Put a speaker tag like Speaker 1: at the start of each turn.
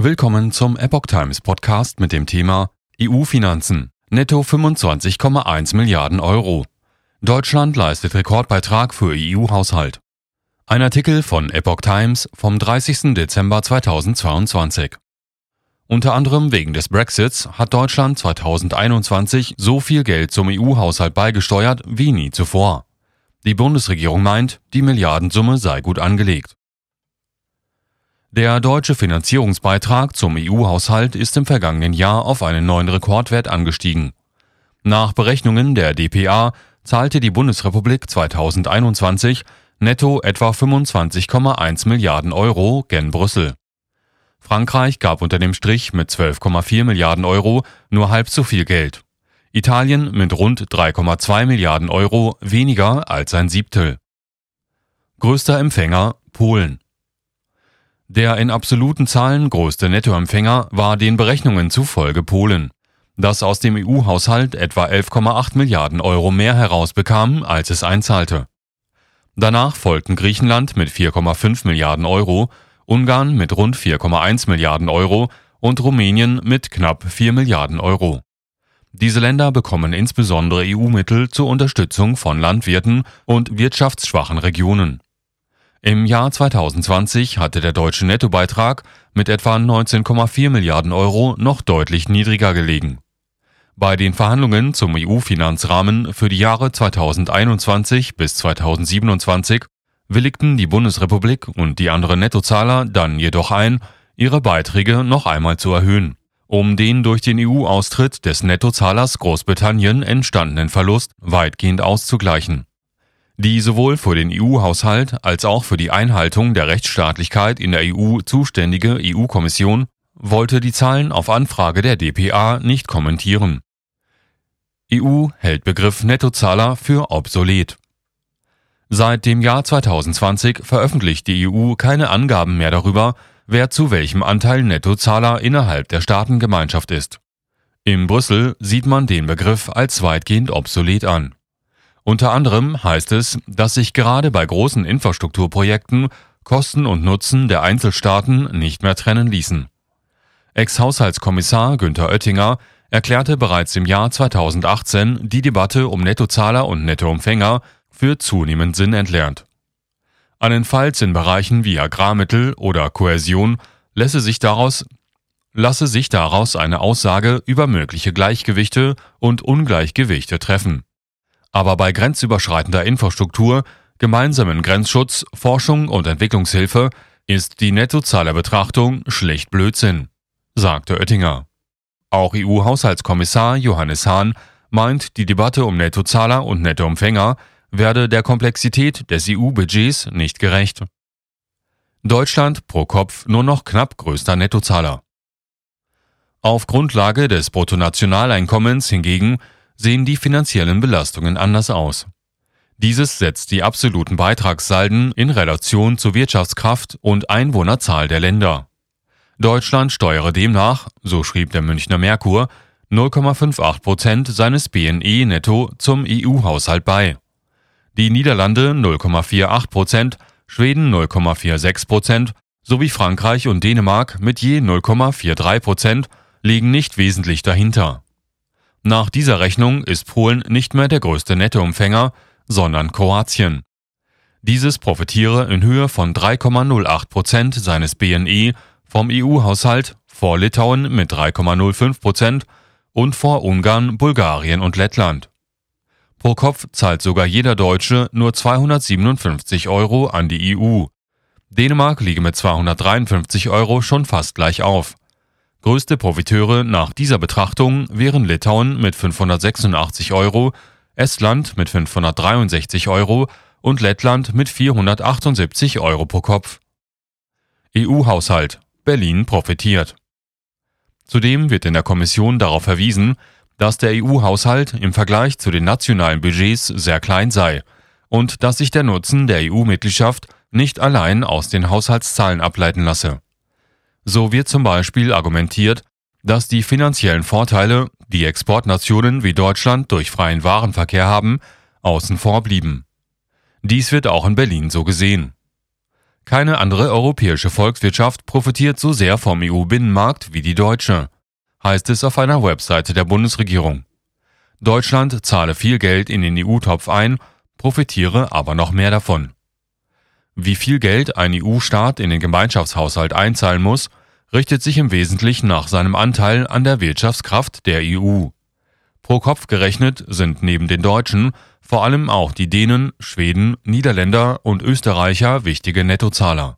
Speaker 1: Willkommen zum Epoch Times Podcast mit dem Thema EU-Finanzen. Netto 25,1 Milliarden Euro. Deutschland leistet Rekordbeitrag für EU-Haushalt. Ein Artikel von Epoch Times vom 30. Dezember 2022. Unter anderem wegen des Brexits hat Deutschland 2021 so viel Geld zum EU-Haushalt beigesteuert wie nie zuvor. Die Bundesregierung meint, die Milliardensumme sei gut angelegt. Der deutsche Finanzierungsbeitrag zum EU-Haushalt ist im vergangenen Jahr auf einen neuen Rekordwert angestiegen. Nach Berechnungen der dpa zahlte die Bundesrepublik 2021 netto etwa 25,1 Milliarden Euro gen Brüssel. Frankreich gab unter dem Strich mit 12,4 Milliarden Euro nur halb so viel Geld. Italien mit rund 3,2 Milliarden Euro weniger als ein Siebtel. Größter Empfänger Polen. Der in absoluten Zahlen größte Nettoempfänger war den Berechnungen zufolge Polen, das aus dem EU-Haushalt etwa 11,8 Milliarden Euro mehr herausbekam, als es einzahlte. Danach folgten Griechenland mit 4,5 Milliarden Euro, Ungarn mit rund 4,1 Milliarden Euro und Rumänien mit knapp 4 Milliarden Euro. Diese Länder bekommen insbesondere EU-Mittel zur Unterstützung von Landwirten und wirtschaftsschwachen Regionen. Im Jahr 2020 hatte der deutsche Nettobeitrag mit etwa 19,4 Milliarden Euro noch deutlich niedriger gelegen. Bei den Verhandlungen zum EU-Finanzrahmen für die Jahre 2021 bis 2027 willigten die Bundesrepublik und die anderen Nettozahler dann jedoch ein, ihre Beiträge noch einmal zu erhöhen, um den durch den EU-Austritt des Nettozahlers Großbritannien entstandenen Verlust weitgehend auszugleichen die sowohl für den EU-Haushalt als auch für die Einhaltung der Rechtsstaatlichkeit in der EU zuständige EU-Kommission wollte die Zahlen auf Anfrage der dpa nicht kommentieren. EU hält Begriff Nettozahler für obsolet. Seit dem Jahr 2020 veröffentlicht die EU keine Angaben mehr darüber, wer zu welchem Anteil Nettozahler innerhalb der Staatengemeinschaft ist. In Brüssel sieht man den Begriff als weitgehend obsolet an. Unter anderem heißt es, dass sich gerade bei großen Infrastrukturprojekten Kosten und Nutzen der Einzelstaaten nicht mehr trennen ließen. Ex-Haushaltskommissar Günther Oettinger erklärte bereits im Jahr 2018 die Debatte um Nettozahler und Nettoempfänger für zunehmend Sinn entlernt. Allenfalls in Bereichen wie Agrarmittel oder Kohäsion lasse sich daraus lasse sich daraus eine Aussage über mögliche Gleichgewichte und Ungleichgewichte treffen. Aber bei grenzüberschreitender Infrastruktur, gemeinsamen Grenzschutz, Forschung und Entwicklungshilfe ist die Nettozahlerbetrachtung schlicht Blödsinn, sagte Oettinger. Auch EU-Haushaltskommissar Johannes Hahn meint, die Debatte um Nettozahler und Nettoempfänger werde der Komplexität des EU-Budgets nicht gerecht. Deutschland pro Kopf nur noch knapp größter Nettozahler. Auf Grundlage des Bruttonationaleinkommens hingegen sehen die finanziellen Belastungen anders aus. Dieses setzt die absoluten Beitragssalden in Relation zur Wirtschaftskraft und Einwohnerzahl der Länder. Deutschland steuere demnach, so schrieb der Münchner Merkur, 0,58 Prozent seines BNE netto zum EU-Haushalt bei. Die Niederlande 0,48 Prozent, Schweden 0,46 Prozent sowie Frankreich und Dänemark mit je 0,43 Prozent liegen nicht wesentlich dahinter. Nach dieser Rechnung ist Polen nicht mehr der größte Nettoempfänger, sondern Kroatien. Dieses profitiere in Höhe von 3,08 Prozent seines BNE vom EU-Haushalt vor Litauen mit 3,05 Prozent und vor Ungarn, Bulgarien und Lettland. Pro Kopf zahlt sogar jeder Deutsche nur 257 Euro an die EU. Dänemark liege mit 253 Euro schon fast gleich auf. Größte Profiteure nach dieser Betrachtung wären Litauen mit 586 Euro, Estland mit 563 Euro und Lettland mit 478 Euro pro Kopf. EU-Haushalt Berlin profitiert. Zudem wird in der Kommission darauf verwiesen, dass der EU-Haushalt im Vergleich zu den nationalen Budgets sehr klein sei und dass sich der Nutzen der EU-Mitgliedschaft nicht allein aus den Haushaltszahlen ableiten lasse. So wird zum Beispiel argumentiert, dass die finanziellen Vorteile, die Exportnationen wie Deutschland durch freien Warenverkehr haben, außen vor blieben. Dies wird auch in Berlin so gesehen. Keine andere europäische Volkswirtschaft profitiert so sehr vom EU-Binnenmarkt wie die deutsche, heißt es auf einer Webseite der Bundesregierung. Deutschland zahle viel Geld in den EU-Topf ein, profitiere aber noch mehr davon. Wie viel Geld ein EU-Staat in den Gemeinschaftshaushalt einzahlen muss, richtet sich im Wesentlichen nach seinem Anteil an der Wirtschaftskraft der EU. Pro Kopf gerechnet sind neben den Deutschen vor allem auch die Dänen, Schweden, Niederländer und Österreicher wichtige Nettozahler